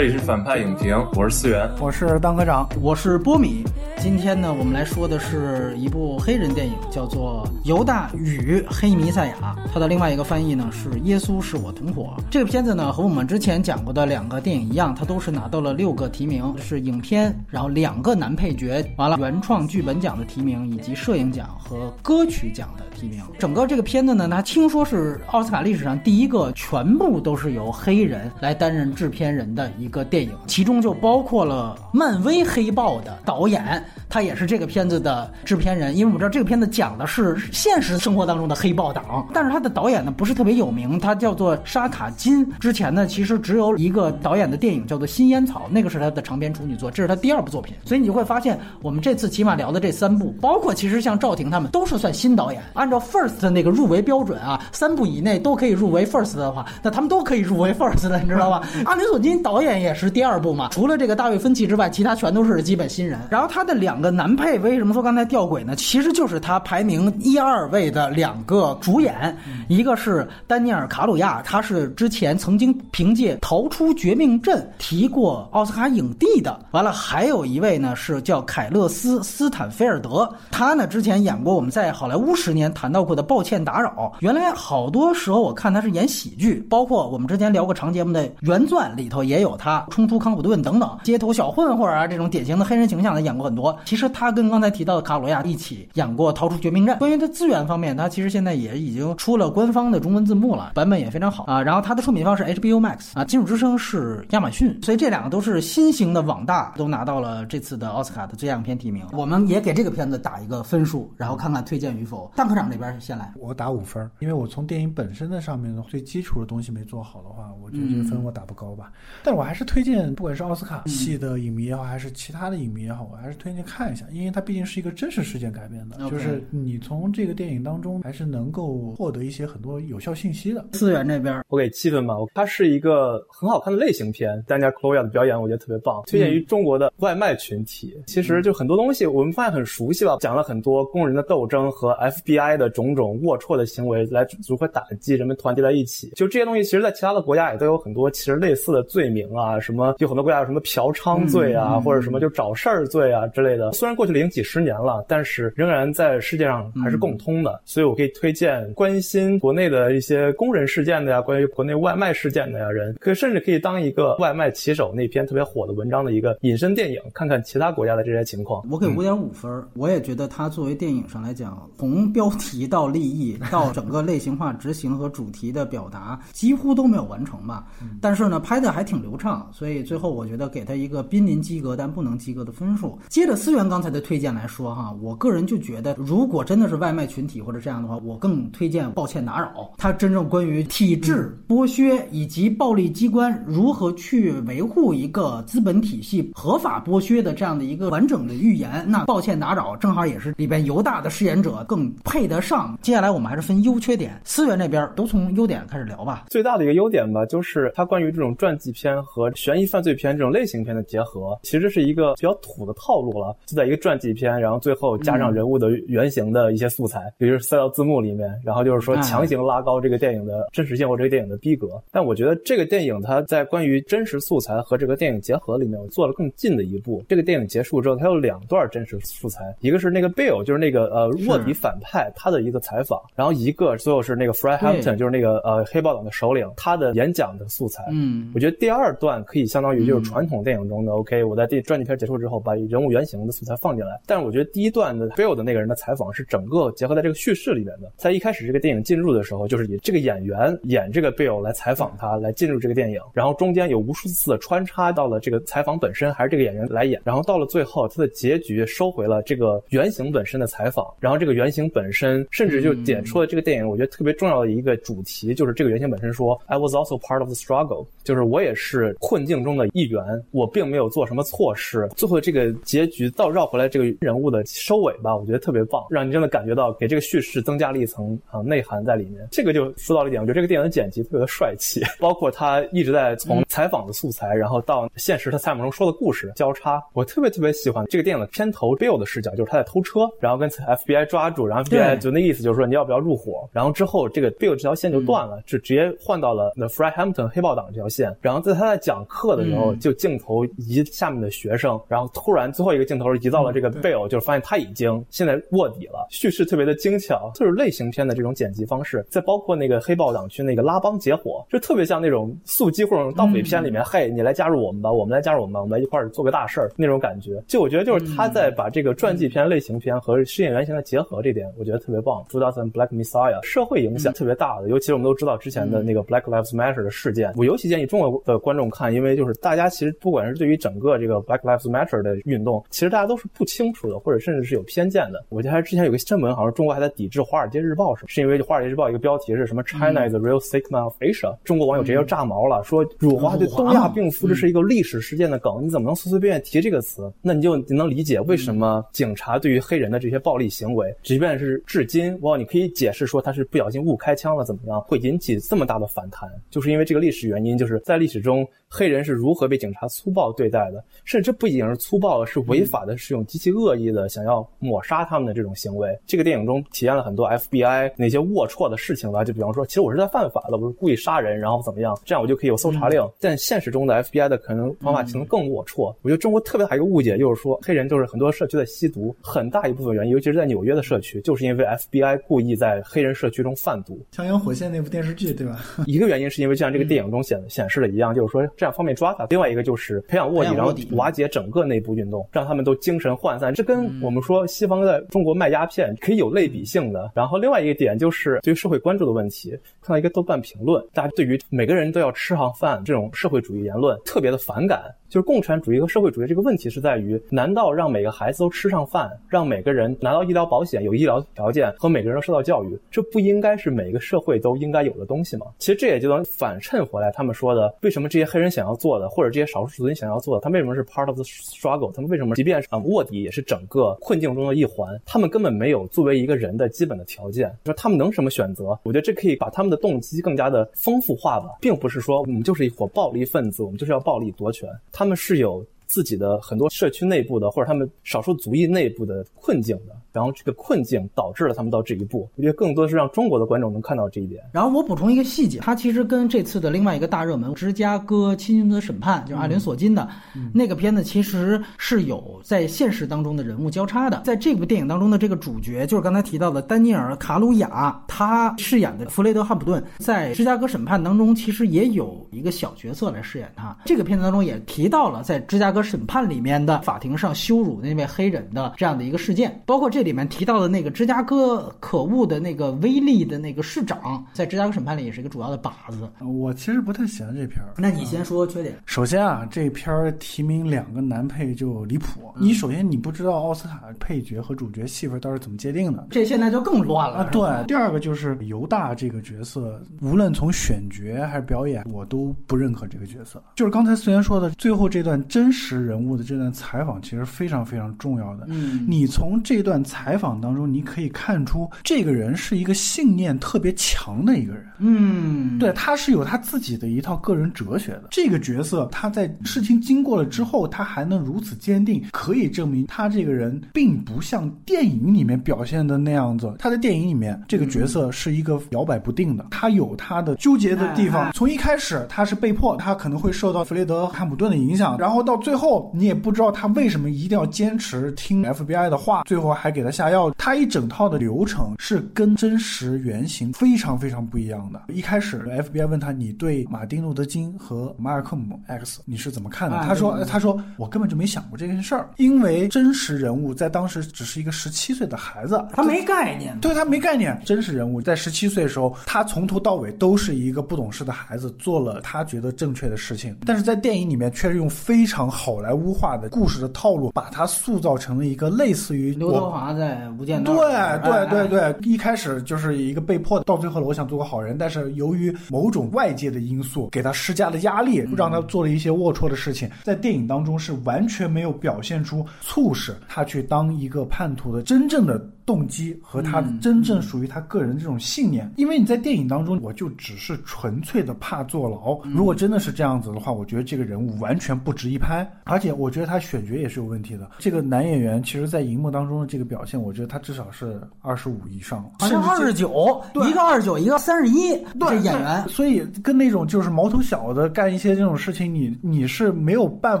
这里是反派影评，我是思源，我是当科长，我是波米。今天呢，我们来说的是一部黑人电影，叫做《犹大与黑弥赛亚》。它的另外一个翻译呢是《耶稣是我同伙》。这个片子呢，和我们之前讲过的两个电影一样，它都是拿到了六个提名，是影片，然后两个男配角，完了原创剧本奖的提名，以及摄影奖和歌曲奖的提名。整个这个片子呢，它听说是奥斯卡历史上第一个全部都是由黑人来担任制片人的。一个电影，其中就包括了漫威黑豹的导演，他也是这个片子的制片人。因为我们知道这个片子讲的是现实生活当中的黑豹党，但是他的导演呢不是特别有名，他叫做沙卡金。之前呢其实只有一个导演的电影叫做《新烟草》，那个是他的长篇处女作，这是他第二部作品。所以你就会发现，我们这次起码聊的这三部，包括其实像赵婷他们都是算新导演。按照 First 的那个入围标准啊，三部以内都可以入围 First 的话，那他们都可以入围 First 的，你知道吧？阿里索金导演。也是第二部嘛，除了这个大卫芬奇之外，其他全都是基本新人。然后他的两个男配，为什么说刚才吊诡呢？其实就是他排名一二位的两个主演，一个是丹尼尔卡鲁亚，他是之前曾经凭借《逃出绝命镇》提过奥斯卡影帝的。完了，还有一位呢是叫凯勒斯斯坦菲尔德，他呢之前演过我们在好莱坞十年谈到过的《抱歉打扰》。原来好多时候我看他是演喜剧，包括我们之前聊过长节目的《原钻》里头也有。他冲出康普顿等等街头小混混啊，这种典型的黑人形象，他演过很多。其实他跟刚才提到的卡罗亚一起演过《逃出绝命镇》。关于他资源方面，他其实现在也已经出了官方的中文字幕了，版本也非常好啊。然后他的出品方是 HBO Max 啊，金属之声是亚马逊，所以这两个都是新型的网大，都拿到了这次的奥斯卡的最佳影片提名。我们也给这个片子打一个分数，然后看看推荐与否。大科长这边先来，我打五分，因为我从电影本身的上面的最基础的东西没做好的话，我觉得这个分我打不高吧。但我还是推荐，不管是奥斯卡系的影迷也好，还是其他的影迷也好，我还是推荐看一下，因为它毕竟是一个真实事件改编的，就是你从这个电影当中还是能够获得一些很多有效信息的。资源这边，我给七分吧。它是一个很好看的类型片，丹尼尔·克罗亚的表演我觉得特别棒，推荐于中国的外卖群体。其实就很多东西我们发现很熟悉吧，讲了很多工人的斗争和 FBI 的种种龌龊的行为来如何打击人们团结在一起。就这些东西，其实在其他的国家也都有很多其实类似的罪名啊，什么有很多国家有什么嫖娼罪啊，或者什么就找事儿罪啊之类的。虽然过去了已经几十年了，但是仍然在世界上还是共通的。所以我可以推荐关心国内的一些工人事件的呀，关于国内外卖事件的呀人，可甚至可以当一个外卖骑手那篇特别火的文章的一个隐身电影，看看其他国家的这些情况。我给五点五分，我也觉得它作为电影上来讲，从标题到立意到整个类型化执行和主题的表达，几乎都没有完成吧。但是呢，拍的还挺流畅，所以最后我觉得给他一个濒临及格但不能及格的分数。接着思源刚才的推荐来说哈，我个人就觉得，如果真的是外卖群体或者这样的话，我更推荐《抱歉打扰》。它真正关于体制剥削以及暴力机关如何去维护一个资本体系合法剥削的这样的一个完整的预言。那《抱歉打扰》正好也是里边犹大的饰演者更配得上。接下来我们还是分优缺点，思源这边都从优点开始聊吧。最大的一个优点吧，就是它关于这种传记片和悬疑犯罪片这种类型片的结合，其实是一个比较土的套路了，就在一个传记片，然后最后加上人物的原型的一些素材，比如塞到字幕里面，然后就是说强行拉高这个电影的真实性或这个电影的逼格。但我觉得这个电影它在关于真实素材和这个电影结合里面，我做了更近的一步。这个电影结束之后，它有两段真实素材，一个是那个 Bill，就是那个呃卧底反派他的一个采访，然后一个最后是那个 Fred Hampton，就是那个呃黑豹党的首领他的演讲的素材。嗯，我觉得第二段可以相当于就是传统电影中的 OK，我在第传记片结束之后把人物原型的素材放进来。但是我觉得第一段的 Bill 的那个人的采访是整个结合在这个叙事里面的，在一开始这个电影进入的时候，就是以这个演员演这个 Bill 来采访他，来进入这个电影，然后中间有无数次的穿插到了这个采访本身，还是这个演员来演，然后到了最后，他的结局收回了这个原型本身的采访，然后这个原型本身甚至就点出了这个电影我觉得特别重要的一个主题，就是这个原型本身说，I was also part of the struggle，就是我也是困境中的一员，我并没有做什么错事。最后这个结局倒绕回来，这个人物的收尾吧，我觉得特别棒，让你真的感觉到给这个叙事增加了一层啊内涵在里面。这个就说到了一点，我觉得这个电影的剪辑特别的帅气，包括他一直在从采访的素材，然后到现实他采访中说的故事交叉，我特别特别喜欢这个电影的片头 Bill 的视角，就是他在偷车，然后跟 FBI 抓住，然后 FBI 就那意思就是说你要不要入伙，然后之后这个 Bill 这条线就断了，就直接换到了 The Fred Hampton 黑豹党这条线，然后在他在讲课的时候，就镜头移下面的学生，然后突然最后一个镜头移到了这个贝尔，就是发现他已经现在卧底了，叙事特别的精巧，就是类型片的这种剪辑方式。再包括那个黑豹党区那个拉帮结伙，就特别像那种速激或者盗匪片里面，嘿，你来加入我们吧，我们来加入我们吧，我们来一块儿做个大事儿那种感觉。就我觉得就是他在把这个传记片、类型片和试验原型的结合这点，我觉得特别棒。朱达森 Black Messiah 社会影响特别大的，尤其是我们都知道之前的那个 Black Lives Matter 的事件，我尤其建议中国的观众看，因为就是大家其实不管是对于整个这个 Black Lives Matter 的运动，其实大家都是不清楚的，或者甚至是有偏见的。我记得还之前有个新闻，好像中国还在抵制《华尔街日报》，是是因为《华尔街日报》一个标题是什么 “China is the real sigma of Asia”，中国网友直接就炸毛了，说辱华对东亚病夫这是一个历史事件的梗，你怎么能随随便便提这个词？那你就你能理解为什么警察对于黑人的这些暴力行为，即便是至今，哇，你可以解释说他是不小心误开枪了怎么样，会引起这么大的反弹，就是因为这个历史原因，就是在历史中。黑人是如何被警察粗暴对待的？甚至不仅仅是粗暴的，是违法的，是用极其恶意的想要抹杀他们的这种行为。这个电影中体验了很多 FBI 那些龌龊的事情吧？就比方说，其实我是在犯法的，我是故意杀人，然后怎么样，这样我就可以有搜查令。但现实中的 FBI 的可能方法可能更龌龊。我觉得中国特别大一个误解就是说，黑人就是很多社区在吸毒，很大一部分原因，尤其是在纽约的社区，就是因为 FBI 故意在黑人社区中贩毒。《枪阳火线》那部电视剧对吧？一个原因是因为就像这个电影中显显示的一样，就是说。这样方便抓他。另外一个就是培养卧底，然后瓦解整个内部运动，让他们都精神涣散。这跟我们说西方在中国卖鸦片可以有类比性的。然后另外一个点就是对于社会关注的问题，看到一个豆瓣评论，大家对于每个人都要吃上饭这种社会主义言论特别的反感。就是共产主义和社会主义这个问题是在于，难道让每个孩子都吃上饭，让每个人拿到医疗保险、有医疗条件和每个人都受到教育，这不应该是每个社会都应该有的东西吗？其实这也就能反衬回来，他们说的为什么这些黑人想要做的，或者这些少数族裔想要做的，他为什么是 part of the struggle？他们为什么即便是啊卧底也是整个困境中的一环？他们根本没有作为一个人的基本的条件，说他们能什么选择？我觉得这可以把他们的动机更加的丰富化吧，并不是说我们就是一伙暴力分子，我们就是要暴力夺权。他们是有自己的很多社区内部的，或者他们少数族裔内部的困境的。然后这个困境导致了他们到这一步，我觉得更多是让中国的观众能看到这一点。然后我补充一个细节，它其实跟这次的另外一个大热门《芝加哥亲兄的审判》，就是阿伦索金的那个片子，其实是有在现实当中的人物交叉的。在这部电影当中的这个主角，就是刚才提到的丹尼尔·卡鲁亚，他饰演的弗雷德·汉普顿，在《芝加哥审判》当中其实也有一个小角色来饰演他。这个片子当中也提到了在《芝加哥审判》里面的法庭上羞辱那位黑人的这样的一个事件，包括这。这里面提到的那个芝加哥可恶的那个威利的那个市长，在芝加哥审判里也是一个主要的靶子。我其实不太喜欢这片儿。那你先说缺点。首先啊，这片儿提名两个男配就离谱。你首先你不知道奥斯卡配角和主角戏份到底怎么界定的，这现在就更乱了啊。对，第二个就是犹大这个角色，无论从选角还是表演，我都不认可这个角色。就是刚才虽然说的最后这段真实人物的这段采访，其实非常非常重要的。嗯，你从这段。采访当中，你可以看出这个人是一个信念特别强的一个人。嗯，对，他是有他自己的一套个人哲学的。这个角色他在事情经过了之后，他还能如此坚定，可以证明他这个人并不像电影里面表现的那样子。他在电影里面，这个角色是一个摇摆不定的，他有他的纠结的地方。从一开始他是被迫，他可能会受到弗雷德·汉普顿的影响，然后到最后你也不知道他为什么一定要坚持听 FBI 的话，最后还给。给他下药，他一整套的流程是跟真实原型非常非常不一样的。一开始，FBI 问他：“你对马丁路德金和马尔科姆 X 你是怎么看的？”他说：“他说我根本就没想过这件事儿，因为真实人物在当时只是一个十七岁的孩子，他没概念，对他没概念。真实人物在十七岁的时候，他从头到尾都是一个不懂事的孩子，做了他觉得正确的事情。但是在电影里面，却是用非常好莱坞化的故事的套路，把他塑造成了一个类似于刘德华。在无间道，对对对对，一开始就是一个被迫的，到最后了，我想做个好人，但是由于某种外界的因素，给他施加了压力，让他做了一些龌龊的事情。在电影当中是完全没有表现出促使他去当一个叛徒的真正的。动机和他真正属于他个人这种信念。因为你在电影当中，我就只是纯粹的怕坐牢。如果真的是这样子的话，我觉得这个人物完全不值一拍。而且我觉得他选角也是有问题的。这个男演员其实，在荧幕当中的这个表现，我觉得他至少是二十五以上，好像二十九，一个二十九，一个三十一，这演员。所以跟那种就是毛头小子干一些这种事情，你你是没有办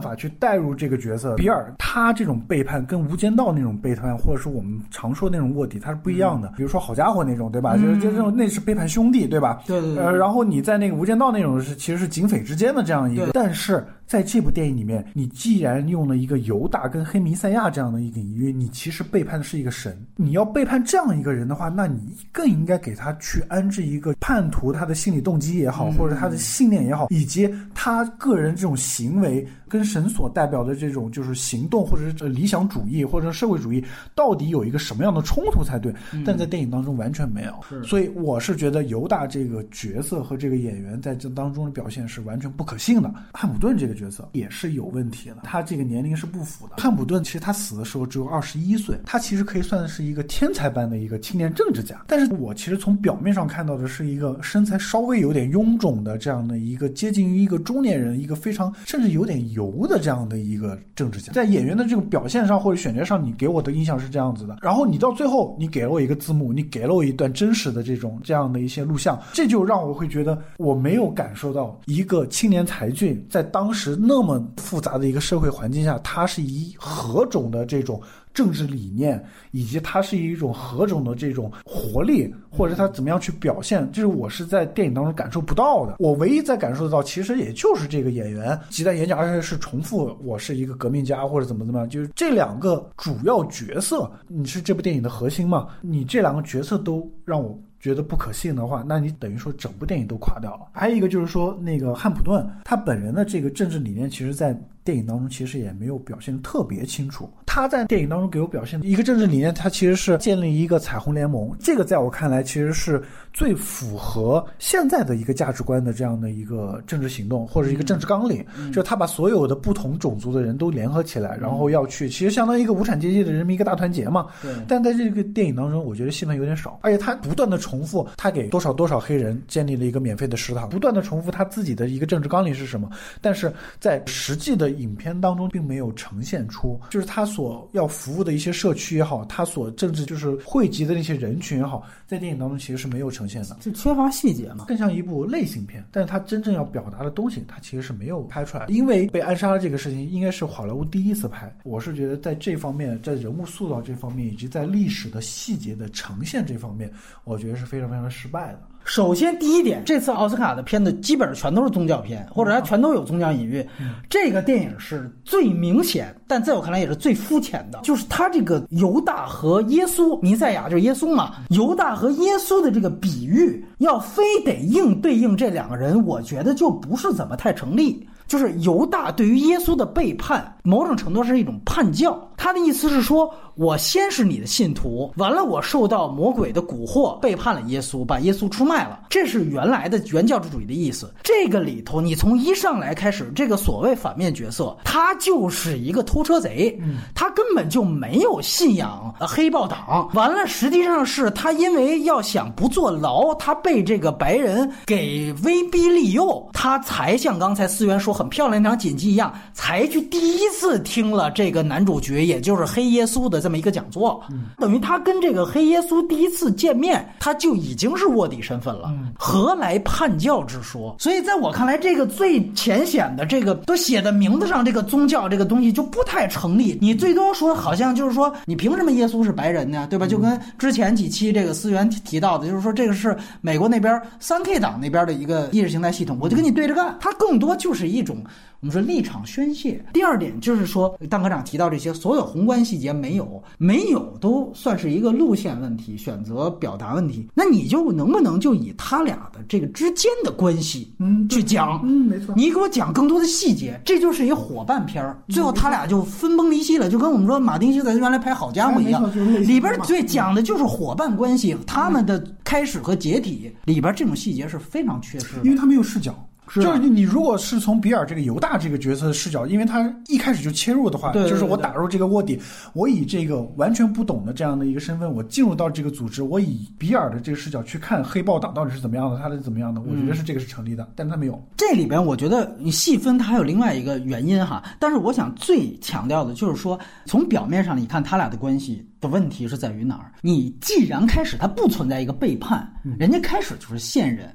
法去带入这个角色。比尔他这种背叛跟《无间道》那种背叛，或者说我们常说那种卧底，他是不一样的。比如说好家伙那种，对吧？就是就这种那是背叛兄弟，对吧？对对对。呃，然后你在那个《无间道》那种是其实是警匪之间的这样一个，但是。在这部电影里面，你既然用了一个犹大跟黑弥赛亚这样的一个隐喻，你其实背叛的是一个神。你要背叛这样一个人的话，那你更应该给他去安置一个叛徒他的心理动机也好，或者他的信念也好，以及他个人这种行为跟神所代表的这种就是行动，或者是理想主义或者社会主义，到底有一个什么样的冲突才对？但在电影当中完全没有。所以我是觉得犹大这个角色和这个演员在这当中的表现是完全不可信的。汉姆顿这个。角色也是有问题的，他这个年龄是不符的。汉普顿其实他死的时候只有二十一岁，他其实可以算是一个天才般的一个青年政治家。但是我其实从表面上看到的是一个身材稍微有点臃肿的这样的一个接近于一个中年人，一个非常甚至有点油的这样的一个政治家。在演员的这个表现上或者选角上，你给我的印象是这样子的。然后你到最后，你给了我一个字幕，你给了我一段真实的这种这样的一些录像，这就让我会觉得我没有感受到一个青年才俊在当时。那么复杂的一个社会环境下，他是以何种的这种政治理念，以及他是一种何种的这种活力，或者他怎么样去表现，就是我是在电影当中感受不到的。我唯一在感受得到，其实也就是这个演员即在演讲，而且是重复我是一个革命家或者怎么怎么样，就是这两个主要角色，你是这部电影的核心嘛？你这两个角色都让我。觉得不可信的话，那你等于说整部电影都垮掉了。还有一个就是说，那个汉普顿他本人的这个政治理念，其实，在。电影当中其实也没有表现的特别清楚。他在电影当中给我表现的一个政治理念，他其实是建立一个彩虹联盟。这个在我看来，其实是最符合现在的一个价值观的这样的一个政治行动或者一个政治纲领。就是他把所有的不同种族的人都联合起来，然后要去，其实相当于一个无产阶级的人民一个大团结嘛。对。但在这个电影当中，我觉得戏份有点少，而且他不断的重复他给多少多少黑人建立了一个免费的食堂，不断的重复他自己的一个政治纲领是什么。但是在实际的影片当中。并没有呈现出，就是他所要服务的一些社区也好，他所政治就是汇集的那些人群也好，在电影当中其实是没有呈现的，就缺乏细节嘛，更像一部类型片。但是它真正要表达的东西，它其实是没有拍出来。因为被暗杀的这个事情，应该是好莱坞第一次拍。我是觉得在这方面，在人物塑造这方面，以及在历史的细节的呈现这方面，我觉得是非常非常失败的。首先，第一点，这次奥斯卡的片子基本上全都是宗教片，或者它全都有宗教隐喻。这个电影是最明显，但在我看来也是最肤浅的，就是它这个犹大和耶稣，弥赛亚就是耶稣嘛，犹大和耶稣的这个比喻，要非得硬对应这两个人，我觉得就不是怎么太成立。就是犹大对于耶稣的背叛，某种程度是一种叛教。他的意思是说，我先是你的信徒，完了我受到魔鬼的蛊惑，背叛了耶稣，把耶稣出卖了。这是原来的原教旨主义的意思。这个里头，你从一上来开始，这个所谓反面角色，他就是一个偷车贼，他根本就没有信仰黑豹党。完了，实际上是他因为要想不坐牢，他被这个白人给威逼利诱，他才像刚才思源说。很漂亮那场锦鸡一样，才去第一次听了这个男主角，也就是黑耶稣的这么一个讲座，等于他跟这个黑耶稣第一次见面，他就已经是卧底身份了，何来叛教之说？所以在我看来，这个最浅显的这个都写在名字上，这个宗教这个东西就不太成立。你最多说好像就是说，你凭什么耶稣是白人呢？对吧？就跟之前几期这个思源提到的，就是说这个是美国那边三 K 党那边的一个意识形态系统，我就跟你对着干。它更多就是一种。种我们说立场宣泄。第二点就是说，蛋科长提到这些所有宏观细节没有，没有都算是一个路线问题、选择表达问题。那你就能不能就以他俩的这个之间的关系，嗯，去讲？嗯，没错。你给我讲更多的细节，这就是一伙伴片儿。最后他俩就分崩离析了，就跟我们说马丁西塞原来拍《好家伙》一样，里边最讲的就是伙伴关系，他们的开始和解体里边这种细节是非常缺失的，因为他没有视角。是就是你如果是从比尔这个犹大这个角色的视角，因为他一开始就切入的话，对对对就是我打入这个卧底，我以这个完全不懂的这样的一个身份，我进入到这个组织，我以比尔的这个视角去看黑豹党到底是怎么样的，他是怎么样的，我觉得是这个是成立的，但他没有。这里边我觉得你细分它还有另外一个原因哈，但是我想最强调的就是说，从表面上你看他俩的关系的问题是在于哪儿？你既然开始他不存在一个背叛，人家开始就是现任。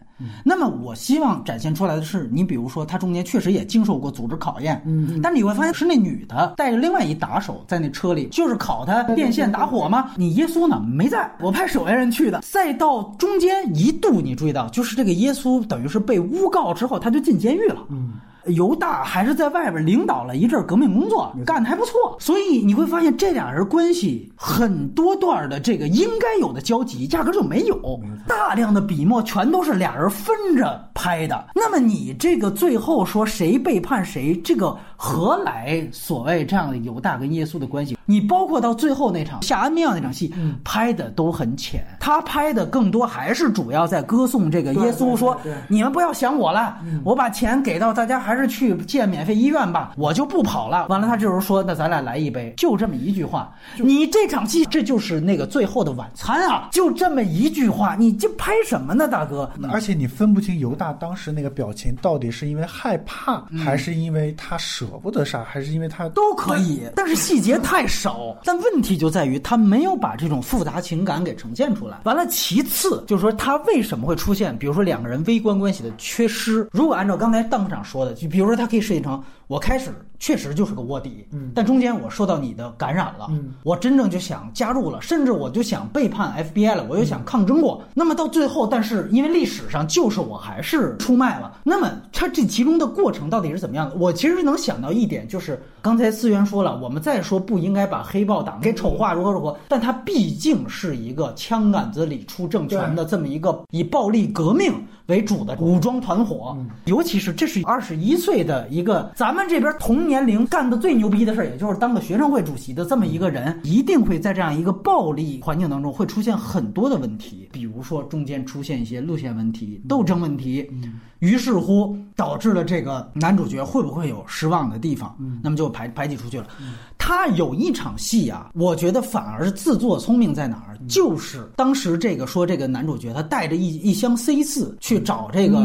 那么我希望展现出来的是，你比如说他中间确实也经受过组织考验，嗯，但你会发现是那女的带着另外一打手在那车里，就是考他电线打火吗？你耶稣呢没在，我派守卫人去的。再到中间一度你注意到，就是这个耶稣等于是被诬告之后，他就进监狱了，嗯。犹大还是在外边领导了一阵革命工作，干得还不错，所以你会发现这俩人关系很多段的这个应该有的交集，压根就没有。大量的笔墨全都是俩人分着拍的。那么你这个最后说谁背叛谁，这个何来所谓这样的犹大跟耶稣的关系？你包括到最后那场夏安庙那场戏，拍的都很浅。他拍的更多还是主要在歌颂这个耶稣，说你们不要想我了，我把钱给到大家，还是去建免费医院吧，我就不跑了。完了，他这时候说，那咱俩来一杯，就这么一句话。你这场戏，这就是那个最后的晚餐啊，就这么一句话，你这拍什么呢，大哥？而且你分不清犹大当时那个表情到底是因为害怕，还是因为他舍不得杀，还是因为他都可以，但是细节太少。但问题就在于他没有把这种复杂情感给呈现出来。完了，其次就是说他为什么会出现，比如说两个人微观关系的缺失。如果按照刚才邓部长说的，就比如说它可以设计成我开始确实就是个卧底，嗯，但中间我受到你的感染了，嗯，我真正就想加入了，甚至我就想背叛 FBI 了，我又想抗争过。那么到最后，但是因为历史上就是我还是出卖了。那么他这其中的过程到底是怎么样的？我其实能想到一点，就是刚才思源说了，我们再说不应该把黑豹党给丑化如何如何，但他毕竟是一个枪杆子里出政权的这么一个以暴力革命为主的武装团伙，尤其是这是二十一岁的一个咱们这边同年龄干的最牛逼的事儿，也就是当个学生会主席的这么一个人，一定会在这样一个暴力环境当中会出现很多的问题，比如说中间出现一些路线问题、斗争问题，于是乎导致了这个男主角会不会有失望的地方，那么就排排挤出去了。他有一场戏啊，我觉得反而是自作聪明在哪儿，就是当时这个说这个男主角他带着一一箱 C 四去找这个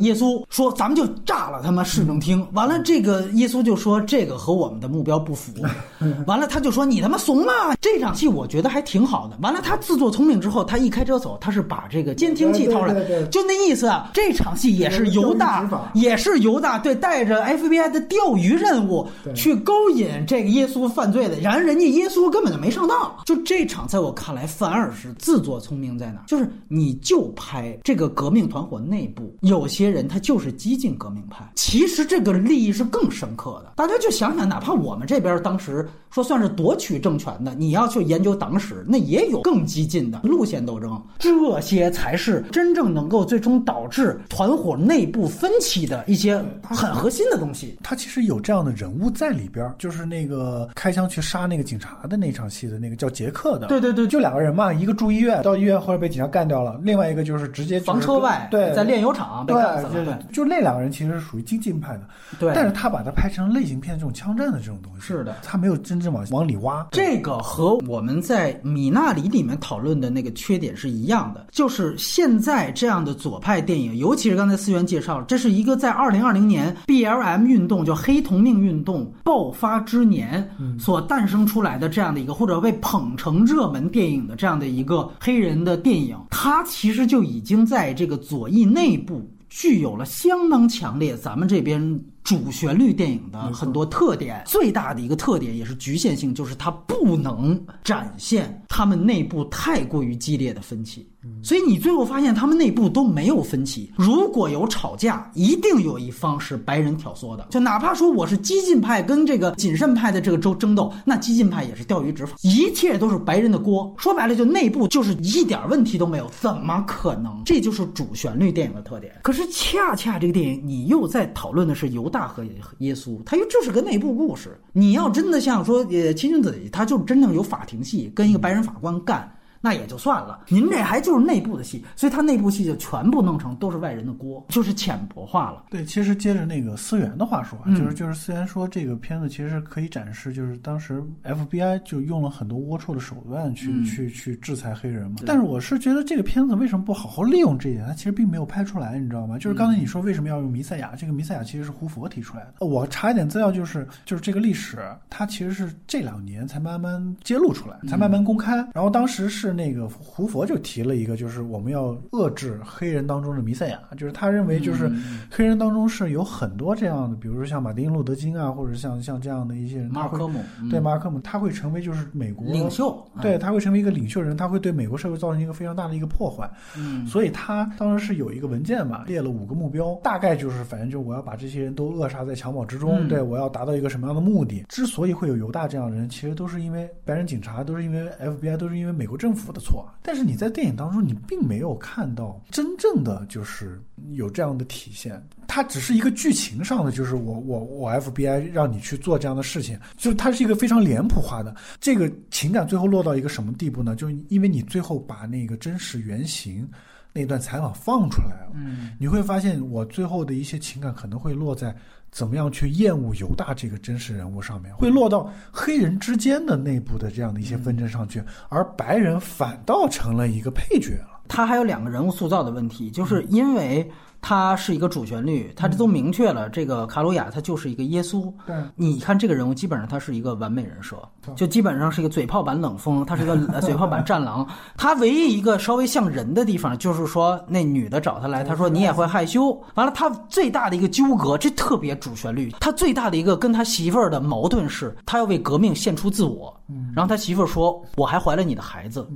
耶稣，说咱们就炸了他妈市政厅。完了，这个耶稣就说这个和我们的目标不符。完了，他就说你他妈怂了。这场戏我觉得还挺好的。完了，他自作聪明之后，他一开车走，他是把这个监听器掏出来，就那意思啊。这场戏也是犹大，也是犹大对带着 FBI 的钓鱼任务去勾引这个耶稣犯罪的，然而人家耶稣根本就没上当。就这场，在我看来反而是自作聪明在哪儿？就是你就拍这个革命团伙内部有些人他就是激进革命派，其实这个利益是更深刻的。大家就想想，哪怕我们这边当时说算是夺取政权的，你要去研究党史，那也有更激进的路线斗争，这些才是真正能够最终导致团伙内部分歧的一些很核心的东西。他其实有这样的人物在里边，就是那个开枪去杀那个警察的那场戏的那个叫杰克的，对对对，就两个人嘛，一个住医院，到医院后来被警察干掉了，另外一个就是直接房车外，对，在炼油厂被对干死，了，就对。就那两个人其实是属于激进派的，对。但是他把它拍成类型片这种枪战的这种东西，是的。他没有真正往往里挖。这个和我们在米纳里里面讨论的那个缺点是一样的，就是现在这样的左派电影，尤其是刚才思源介绍了，这是一个在二零二零年 BLM 运动，就黑同命运动爆发之年所诞生出来的这样的一个，或者被捧成热门电影的这样的一个黑人的电影，它其实就已经在这个左翼内部具有了相当强烈咱们这边主旋律电影的很多特点。最大的一个特点也是局限性，就是它不能展现他们内部太过于激烈的分歧。所以你最后发现他们内部都没有分歧。如果有吵架，一定有一方是白人挑唆的。就哪怕说我是激进派跟这个谨慎派的这个争争斗，那激进派也是钓鱼执法，一切都是白人的锅。说白了，就内部就是一点问题都没有，怎么可能？这就是主旋律电影的特点。可是恰恰这个电影，你又在讨论的是犹大和耶稣，它又就是个内部故事。你要真的像说，呃，亲生子，他就真正有法庭戏，跟一个白人法官干。那也就算了。您这还就是内部的戏，所以他内部戏就全部弄成都是外人的锅，就是浅薄化了。对，其实接着那个思源的话说就是就是思源说这个片子其实可以展示，就是当时 FBI 就用了很多龌龊的手段去、嗯去去制裁黑人嘛。但是我是觉得这个片子为什么不好好利用这一点？它其实并没有拍出来，你知道吗？就是刚才你说为什么要用弥赛亚，这个弥赛亚其实是胡佛提出来的。呃我查一点资料，就是就是这个历史，它其实是这两年才慢慢揭露出来，才慢慢公开。然后当时是那个胡佛就提了一个，就是我们要遏制黑人当中的弥赛亚，就是他认为就是嗯。黑人当中是有很多这样的，比如说像马丁路德金啊，或者像像这样的一些人，马尔科姆嗯。对马尔科姆，他会成为就是美国领袖，对，他会成为一个领袖人，他会对美国社会造成一个非常大的一个破坏。嗯，所以他当时是有一个文件嘛，列了五个目标，大概就是反正就我要把这些人都扼杀在襁褓之中，嗯。对我要达到一个什么样的目的？之所以会有犹大这样的人，其实都是因为白人警察，都是因为 FBI，都是因为美国政府的错。但是你在电影当中，你并没有看到真正的就是有这样的体现。它只是一个剧情上的，就是我我我 FBI 让你去做这样的事情，就是它是一个非常脸谱化的这个情感，最后落到一个什么地步呢？就是因为你最后把那个真实原型那段采访放出来了，嗯，你会发现我最后的一些情感可能会落在怎么样去厌恶犹大这个真实人物上面，会落到黑人之间的内部的这样的一些纷争上去，而白人反倒成了一个配角了。他还有两个人物塑造的问题，就是因为他是一个主旋律，他这都明确了，这个卡鲁亚他就是一个耶稣。对你看这个人物，基本上他是一个完美人设，就基本上是一个嘴炮版冷锋，他是一个呃 嘴炮版战狼。他唯一一个稍微像人的地方，就是说那女的找他来，他说你也会害羞。完了，他最大的一个纠葛，这特别主旋律。他最大的一个跟他媳妇儿的矛盾是，他要为革命献出自我。然后他媳妇儿说：“我还怀了你的孩子。”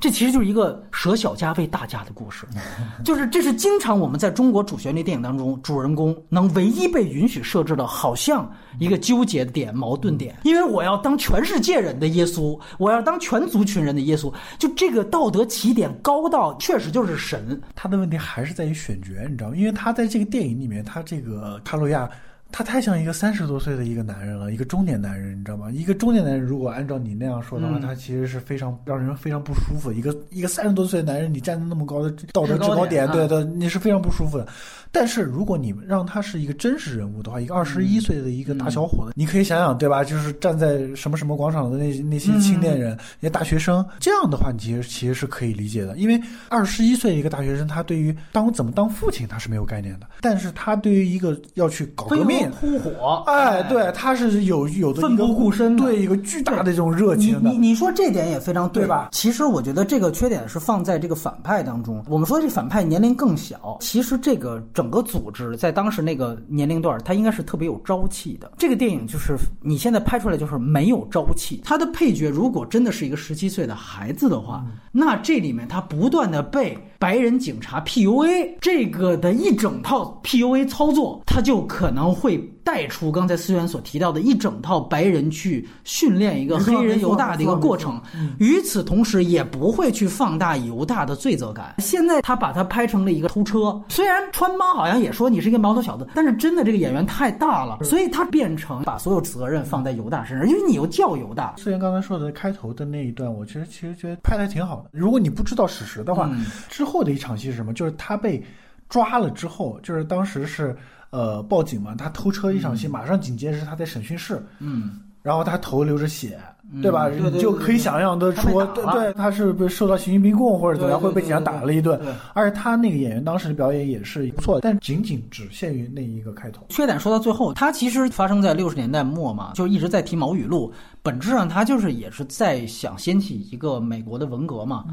这其实就是一个舍小家为大家的故事，就是这是经常我们在中中国主旋律电影当中，主人公能唯一被允许设置的，好像一个纠结点、矛盾点。因为我要当全世界人的耶稣，我要当全族群人的耶稣，就这个道德起点高到确实就是神。他的问题还是在于选角，你知道吗？因为他在这个电影里面，他这个卡路亚。他太像一个三十多岁的一个男人了，一个中年男人，你知道吗？一个中年男人，如果按照你那样说的话，嗯他其实是非常让人非常不舒服。一个一个三十多岁的男人，你站在那么高的道德制高点，高点啊对对，你是非常不舒服的。但是如果你让他是一个真实人物的话，一个二十一岁的一个大小伙子，你可以想想，对吧？就是站在什么什么广场的那那些青年人、那些大学生，这样的话，你其实其实是可以理解的。因为二十一岁一个大学生，他对于当怎么当父亲他是没有概念的，但是他对于一个要去搞革命，扑火，哎，对，他是有有的奋不顾身对一个巨大的这种热情的你。你说这点也非常对对吧其实我觉得这个缺点是放在这个反派当中。我们说这反派年龄更小，其实这个整个组织在当时那个年龄段，它应该是特别有朝气的。这个电影就是你现在拍出来就是没有朝气。他的配角如果真的是一个十七岁的孩子的话，那这里面他不断的被白人警察 PUA 这个的一整套 PUA 操作，他就可能会带出刚才思源所提到的一整套白人去训练一个黑人犹大的一个过程。与此同时，也不会去放大犹大的罪责感。现在他把他拍成了一个偷车，虽然穿帮好像也说你是一个毛头小子，但是真的这个演员太大了，所以他变成把所有责任放在犹大身上，因为你又叫犹大。思源刚才说的开头的那一段，我其实其实觉得拍的还挺好的。如果你不知道史实的话，嗯之后的一场戏是什么？就是他被抓了之后，就是当时是呃报警嘛，他偷车一场戏，马上紧接着是他在审讯室，嗯，然后他头流着血，对吧？你就可以想象得出，对对，他是被受到刑讯逼供或者怎么样，会被警察打了一顿。而且他那个演员当时的表演也是不错的，但仅仅只限于那一个开头。缺点说到最后，他其实发生在六十年代末嘛，就一直在提毛语录，本质上他就是也是在想掀起一个美国的文革嘛。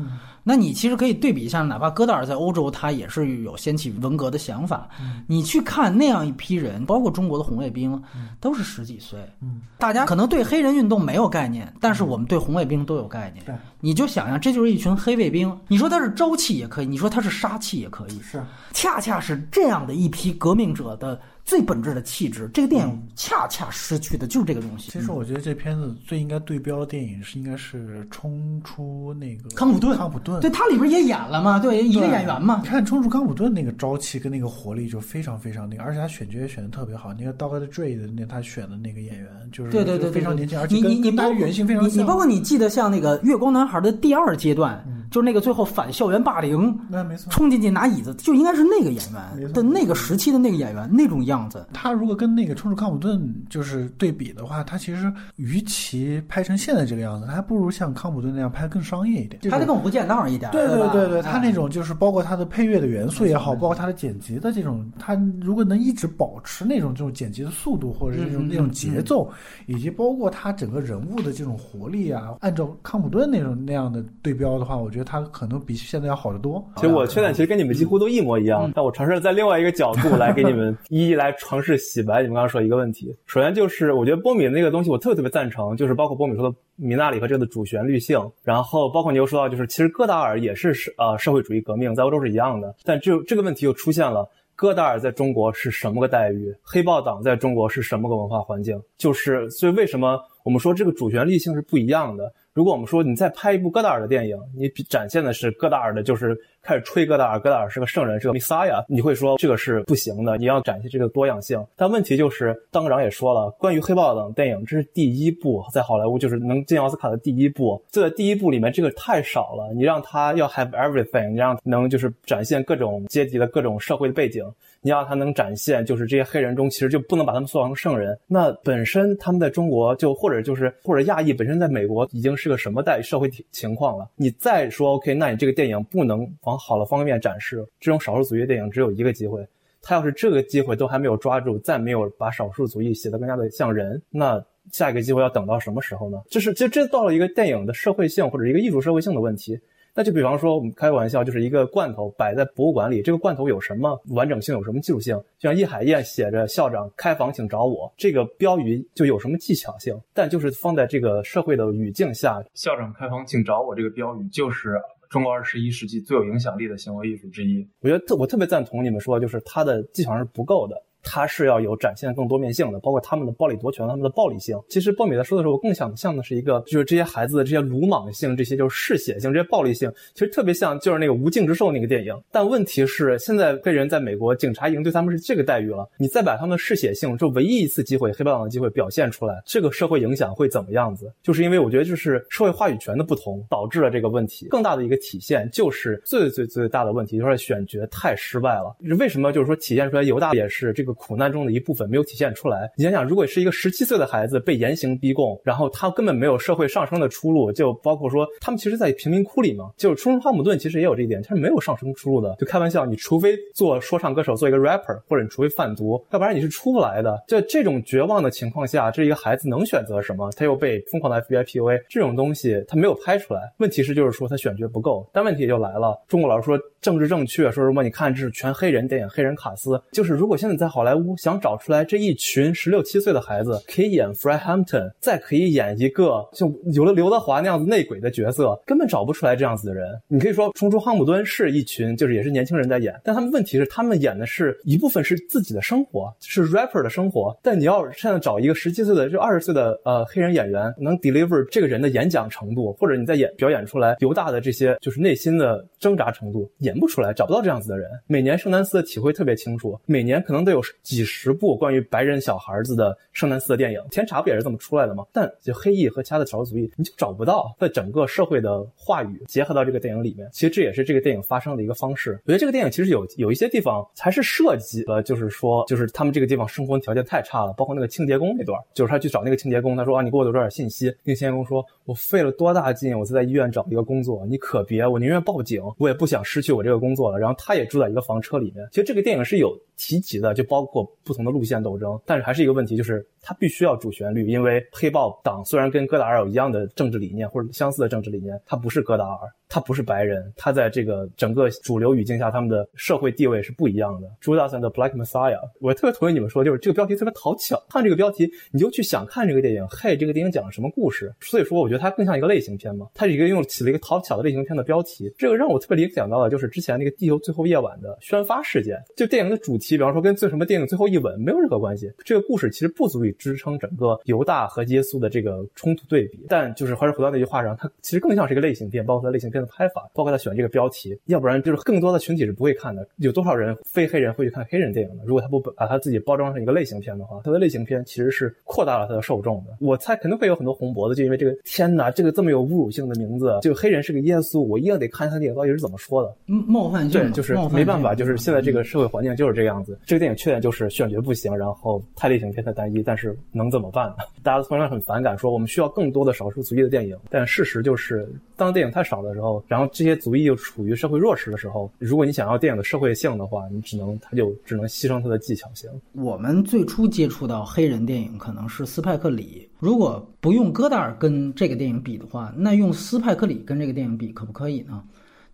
那你其实可以对比一下，哪怕戈达尔在欧洲，他也是有掀起文革的想法。你去看那样一批人，包括中国的红卫兵，都是十几岁。嗯，大家可能对黑人运动没有概念，但是我们对红卫兵都有概念。对，你就想想，这就是一群黑卫兵。你说他是朝气也可以，你说他是杀气也可以。是恰恰是这样的一批革命者的最本质的气质。这个电影恰恰失去的就是这个东西。其实我觉得这片子最应该对标的电影是应该是《冲出那个康普顿，康普顿，对，他里边也演了嘛，对，一个演员嘛。你看《冲出康普顿》那个朝气跟那个活力就非常非常那个，而且他选角也选的特别好。那个《Dog Dre》的那他选的那个演员就是对对对非常年轻，而且你你你大家原型非常像。你包括你记得像那个《月光男孩》的第二阶段。就是那个最后反校园霸凌，那没错，冲进去拿椅子，就应该是那个演员的那个时期的那个演员那种样子。他如果跟那个《冲出康普顿》就是对比的话，他其实与其拍成现在这个样子，他还不如像康普顿那样拍更商业一点，拍的更不见道一点。对对对对，他那种就是包括他的配乐的元素也好，包括他的剪辑的这种，他如果能一直保持那种这种剪辑的速度或者是那种那种节奏，以及包括他整个人物的这种活力啊，按照康普顿那种那样的对标的话，我觉得他可能比。现在要好得多。其实我缺点其实跟你们几乎都一模一样，但我尝试在另外一个角度来给你们一一来来尝试洗白你们刚刚说一个问题。首先就是我觉得波米那个东西我特别特别赞成，就是包括波米说的米纳里和这个的主旋律性，然后包括你又说到就是其实戈达尔也是社呃社会主义革命，在欧洲是一样的，但这这个问题又出现了，戈达尔在中国是什么个待遇？黑豹党在中国是什么个文化环境？就是所以为什么我们说这个主旋律性是不一样的？如果我们说你再拍一部戈达尔的电影，你展现的是戈达尔的，就是开始吹戈达尔，戈达尔是个圣人，是个弥撒亚，你会说这个是不行的，你要展现这个多样性。但问题就是，当长也说了，关于黑豹等电影，这是第一部在好莱坞就是能进奥斯卡的第一部，这在第一部里面这个太少了。你让他要 have everything，你让能就是展现各种阶级的各种社会的背景。你要他能展现，就是这些黑人中其实就不能把他们塑造成圣人。那本身他们在中国就或者就是或者亚裔本身在美国已经是个什么代社会情况了？你再说 OK，那你这个电影不能往好的方面展示。这种少数族裔电影只有一个机会，他要是这个机会都还没有抓住，再没有把少数族裔写得更加的像人，那下一个机会要等到什么时候呢？就是这这到了一个电影的社会性或者一个艺术社会性的问题。那就比方说，我们开个玩笑，就是一个罐头摆在博物馆里，这个罐头有什么完整性，有什么技术性？就像叶海燕写着“校长开房请找我”这个标语，就有什么技巧性？但就是放在这个社会的语境下，“校长开房请找我”这个标语，就是中国二十一世纪最有影响力的行为艺术之一。我觉得特我特别赞同你们说，就是它的技巧是不够的。它是要有展现更多面性的，包括他们的暴力夺权，他们的暴力性。其实鲍米在说的时候，我更想像的是一个，就是这些孩子的这些鲁莽性，这些就是嗜血性，这些暴力性，其实特别像就是那个无尽之兽那个电影。但问题是，现在黑人在美国，警察已经对他们是这个待遇了，你再把他们的嗜血性，就唯一一次机会，黑帮党的机会表现出来，这个社会影响会怎么样子？就是因为我觉得，就是社会话语权的不同，导致了这个问题。更大的一个体现，就是最最最大的问题，就是选角太失败了。为什么？就是说体现出来犹大也是这个苦难中的一部。分没有体现出来。你想想，如果是一个十七岁的孩子被严刑逼供，然后他根本没有社会上升的出路，就包括说他们其实，在贫民窟里嘛，就是出生哈姆顿其实也有这一点，他是没有上升出路的。就开玩笑，你除非做说唱歌手，做一个 rapper，或者你除非贩毒，要不然你是出不来的。在这种绝望的情况下，这一个孩子能选择什么？他又被疯狂的 FBI PUA，这种东西他没有拍出来。问题是就是说他选角不够。但问题就来了，中国老师说政治正确，说什么你看这是全黑人电影，黑人卡斯，就是如果现在在好莱坞想找出来这一群。十六七岁的孩子可以演 Fred Hampton，再可以演一个就有了刘德华那样子内鬼的角色，根本找不出来这样子的人。你可以说《冲出汉姆顿》是一群，就是也是年轻人在演，但他们问题是他们演的是一部分是自己的生活，是 rapper 的生活。但你要现在找一个十七岁的就二十岁的呃黑人演员，能 deliver 这个人的演讲程度，或者你在演表演出来犹大的这些就是内心的挣扎程度，演不出来，找不到这样子的人。每年圣丹斯的体会特别清楚，每年可能都有几十部关于白人小。孩子的圣丹斯的电影，天茶不也是这么出来的吗？但就黑裔和其他的少数族裔，你就找不到在整个社会的话语结合到这个电影里面。其实这也是这个电影发生的一个方式。我觉得这个电影其实有有一些地方还是设计了，就是说，就是他们这个地方生活条件太差了，包括那个清洁工那段，就是他去找那个清洁工，他说啊，你给我留点信息。那个清洁工说，我费了多大劲，我才在医院找一个工作，你可别，我宁愿报警，我也不想失去我这个工作了。然后他也住在一个房车里面。其实这个电影是有提及的，就包包括不同的路线斗争，但是还是一个问题，就是。它必须要主旋律，因为黑豹党虽然跟戈达尔有一样的政治理念或者相似的政治理念，他不是戈达尔，他不是白人，他在这个整个主流语境下，他们的社会地位是不一样的。Judas and the Black Messiah，我特别同意你们说，就是这个标题特别讨巧。看这个标题，你就去想看这个电影。嘿，这个电影讲了什么故事？所以说，我觉得它更像一个类型片嘛。它是一个用起了一个讨巧的类型片的标题。这个让我特别联想到的就是之前那个《地球最后夜晚》的宣发事件。就电影的主题，比方说跟最什么电影《最后一吻》没有任何关系。这个故事其实不足以支撑整个犹大和耶稣的这个冲突对比。但就是还是回到那句话上，它其实更像是一个类型片，包括它类型片的拍法，包括他选这个标题。要不然就是更多的群体是不会看的。有多少人非黑人会去看黑人电影呢？如果他不把他自己包装成一个类型片的话，他的类型片其实是扩大了他的受众的。我猜肯定会有很多红脖子，就因为这个天哪，这个这么有侮辱性的名字，这个黑人是个耶稣，我一定得看他电影到底是怎么说的。冒犯性，对，就是没办法，就是现在这个社会环境就是这个样子。这个电影缺点就是选角不行，然后太类型片太单一，但是能怎么办呢？大家通常很反感，说我们需要更多的少数族裔的电影。但事实就是，当电影太少的时候，然后这些族裔又处于社会弱势的时候，如果你想要电影的社会性的话，你只能它就只能牺牲它的技巧性。我们最初接触到黑人电影可能是斯派克里，如果不用戈达尔跟这个电影比的话，那用斯派克里跟这个电影比可不可以呢？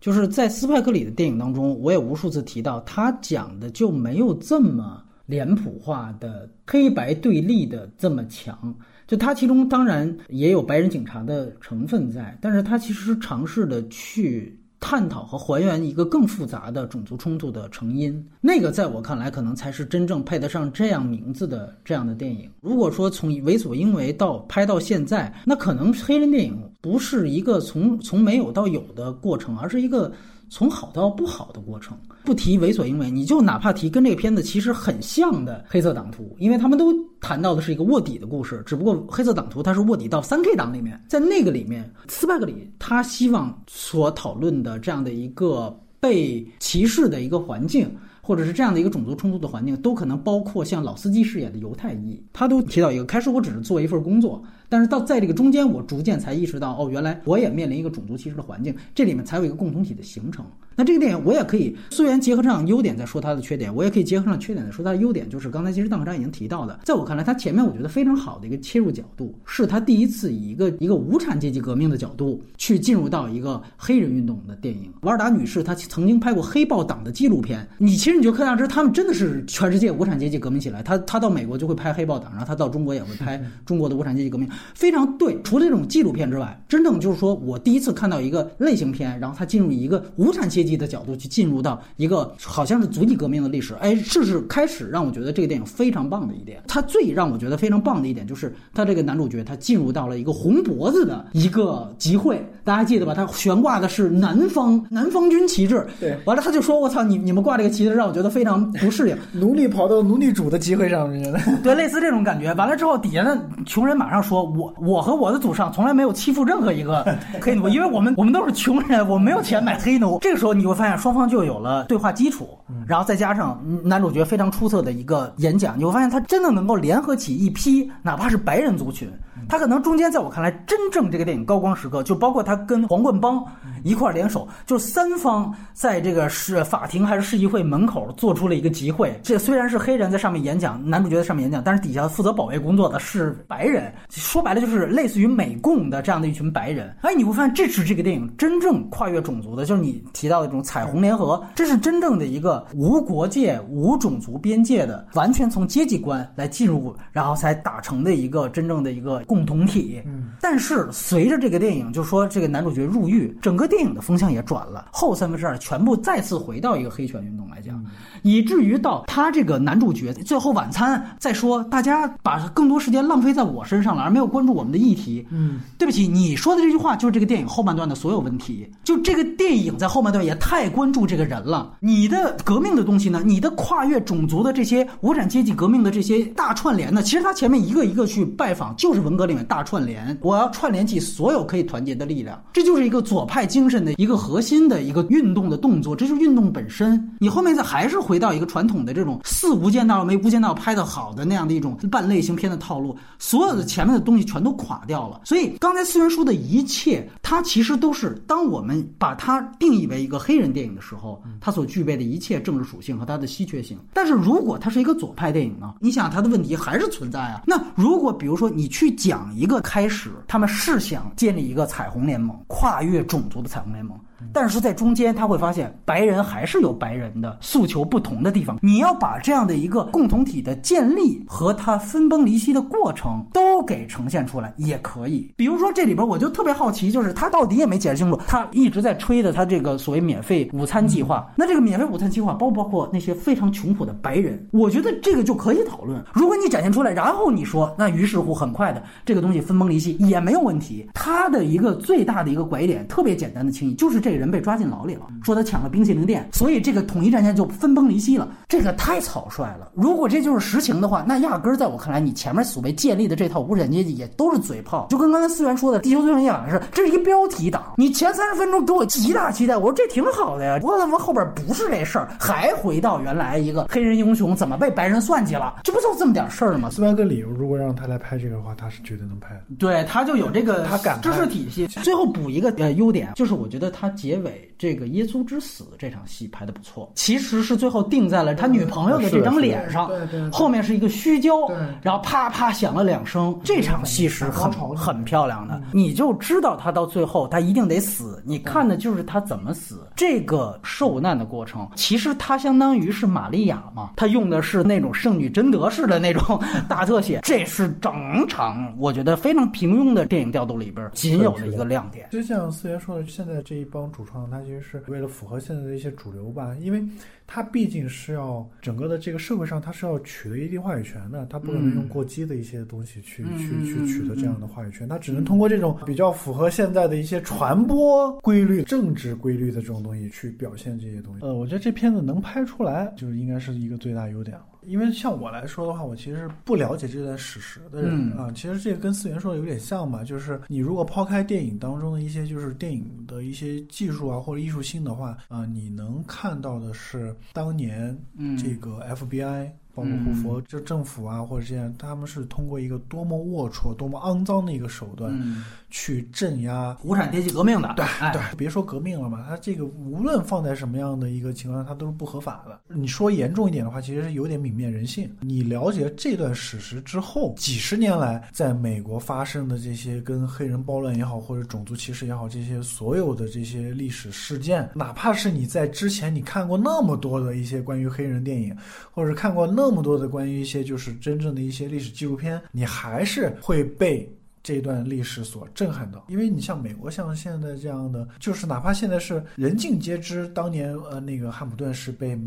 就是在斯派克里的电影当中，我也无数次提到，他讲的就没有这么脸谱化的黑白对立的这么强。就他其中当然也有白人警察的成分在，但是他其实尝试的去。探讨和还原一个更复杂的种族冲突的成因，那个在我看来可能才是真正配得上这样名字的这样的电影。如果说从为所应为到拍到现在，那可能黑人电影不是一个从从没有到有的过程，而是一个。从好到不好的过程，不提为所应为，你就哪怕提跟这个片子其实很像的《黑色党徒》，因为他们都谈到的是一个卧底的故事，只不过《黑色党徒》它是卧底到三 K 党里面，在那个里面，斯派克里他希望所讨论的这样的一个被歧视的一个环境。或者是这样的一个种族冲突的环境，都可能包括像老司机饰演的犹太裔，他都提到一个：开始我只是做一份工作，但是到在这个中间，我逐渐才意识到，哦，原来我也面临一个种族歧视的环境，这里面才有一个共同体的形成。那这个电影我也可以，虽然结合上优点再说它的缺点，我也可以结合上缺点再说它的优点。就是刚才其实邓科长已经提到的，在我看来，它前面我觉得非常好的一个切入角度，是它第一次以一个一个无产阶级革命的角度去进入到一个黑人运动的电影。瓦尔达女士她曾经拍过黑豹党的纪录片，你其实你就可想而知，他们真的是全世界无产阶级革命起来。他他到美国就会拍黑豹党，然后他到中国也会拍 中国的无产阶级革命，非常对。除了这种纪录片之外，真正就是说我第一次看到一个类型片，然后他进入一个无产阶级的角度去进。入到一个好像是足迹革命的历史，哎，这是开始让我觉得这个电影非常棒的一点。它最让我觉得非常棒的一点就是，他这个男主角他进入到了一个红脖子的一个集会，大家记得吧？他悬挂的是南方南方军旗帜。对，完了他就说：“我操，你你们挂这个旗帜让我觉得非常不适应。”奴隶跑到奴隶主的集会上面了，对，类似这种感觉。完了之后，底下的穷人马上说：“我我和我的祖上从来没有欺负任何一个 黑奴，因为我们我们都是穷人，我们没有钱买黑奴。”这个时候你会发现双方。就有了对话基础，然后再加上男主角非常出色的一个演讲，你会发现他真的能够联合起一批哪怕是白人族群。他可能中间在我看来，真正这个电影高光时刻，就包括他跟黄冠帮一块联手，就三方在这个是法庭还是市议会门口做出了一个集会。这虽然是黑人在上面演讲，男主角在上面演讲，但是底下负责保卫工作的是白人，说白了就是类似于美共的这样的一群白人。哎，你会发现这是这个电影真正跨越种族的，就是你提到的这种彩虹联合，这是真正的一个无国界、无种族边界的，完全从阶级观来进入，然后才打成的一个真正的一个。共同体，嗯，但是随着这个电影，就说这个男主角入狱，整个电影的风向也转了，后三分之二全部再次回到一个黑权运动来讲，以至于到他这个男主角最后晚餐再说，大家把更多时间浪费在我身上了，而没有关注我们的议题，嗯，对不起，你说的这句话就是这个电影后半段的所有问题，就这个电影在后半段也太关注这个人了，你的革命的东西呢，你的跨越种族的这些无产阶级革命的这些大串联呢，其实他前面一个一个去拜访，就是文革。里面大串联，我要串联起所有可以团结的力量，这就是一个左派精神的一个核心的一个运动的动作，这就是运动本身。你后面再还是回到一个传统的这种似无间道没无间道拍的好的那样的一种半类型片的套路，所有的前面的东西全都垮掉了。所以刚才思源说的一切，它其实都是当我们把它定义为一个黑人电影的时候，它所具备的一切政治属性和它的稀缺性。但是如果它是一个左派电影呢？你想它的问题还是存在啊。那如果比如说你去讲。讲一个开始，他们是想建立一个彩虹联盟，跨越种族的彩虹联盟。但是在中间他会发现白人还是有白人的诉求不同的地方。你要把这样的一个共同体的建立和它分崩离析的过程都给呈现出来，也可以。比如说这里边我就特别好奇，就是他到底也没解释清楚，他一直在吹的他这个所谓免费午餐计划。那这个免费午餐计划包不包括那些非常穷苦的白人？我觉得这个就可以讨论。如果你展现出来，然后你说，那于是乎很快的这个东西分崩离析也没有问题。他的一个最大的一个拐点，特别简单的轻易，就是这个人被抓进牢里了，说他抢了冰淇淋店，所以这个统一战线就分崩离析了。这个太草率了。如果这就是实情的话，那压根儿在我看来，你前面所谓建立的这套无产阶级也都是嘴炮。就跟刚才思源说的，《地球最后一晚是，这是一个标题党。你前三十分钟给我极大期待，我说这挺好的呀。我怎么后边不是这事儿，还回到原来一个黑人英雄怎么被白人算计了？这不就这么点事儿吗？斯万格里，如果让他来拍这个的话，他是绝对能拍的。对，他就有这个他敢拍知识体系。最后补一个呃优点，就是我觉得他结尾这个耶稣之死这场戏拍的不错，其实是最后定在了他女朋友的这张脸上，对对对后面是一个虚焦对，然后啪啪响了两声，这场戏是很很漂亮的，你就知道他到最后他一定得死，你看的就是他怎么死。这个受难的过程，其实他相当于是玛利亚嘛，他用的是那种圣女贞德式的那种 大特写，这是整场我觉得非常平庸的电影调度里边仅有的一个亮点。就像思源说的，现在这一帮主创，他其实是为了符合现在的一些主流吧，因为他毕竟是要整个的这个社会上，他是要取得一定话语权的，他不可能用过激的一些东西去、嗯去嗯去取得嗯这样的话语权，他只能通过这种比较符合现在的一些传播规律、政治规律的这种东西去表现这些东西。呃，我觉得这片子能拍出来，就是应该是一个最大优点了。因为像我来说的话，我其实不了解这段史实的人、嗯啊，其实这个跟思源说的有点像吧，就是你如果抛开电影当中的一些就是电影的一些技术啊或者艺术性的话啊，你能看到的是当年嗯这个 FBI。包括胡佛这政府啊，或者这样，他们是通过一个多么龌龊、多么肮脏的一个手段，嗯，去镇压无产阶级革命的，对哎对，别说革命了嘛，他这个无论放在什么样的一个情况下，它都是不合法的。你说严重一点的话，其实是有点泯灭人性。你了解这段史实之后，几十年来在美国发生的这些跟黑人暴乱也好，或者种族歧视也好，这些所有的这些历史事件，哪怕是你在之前你看过那么多的一些关于黑人电影，或者看过那那么多的关于一些就是真正的一些历史纪录片，你还是会被。这段历史所震撼到，因为你像美国，像现在这样的，就是哪怕现在是人尽皆知，当年呃那个汉普顿是被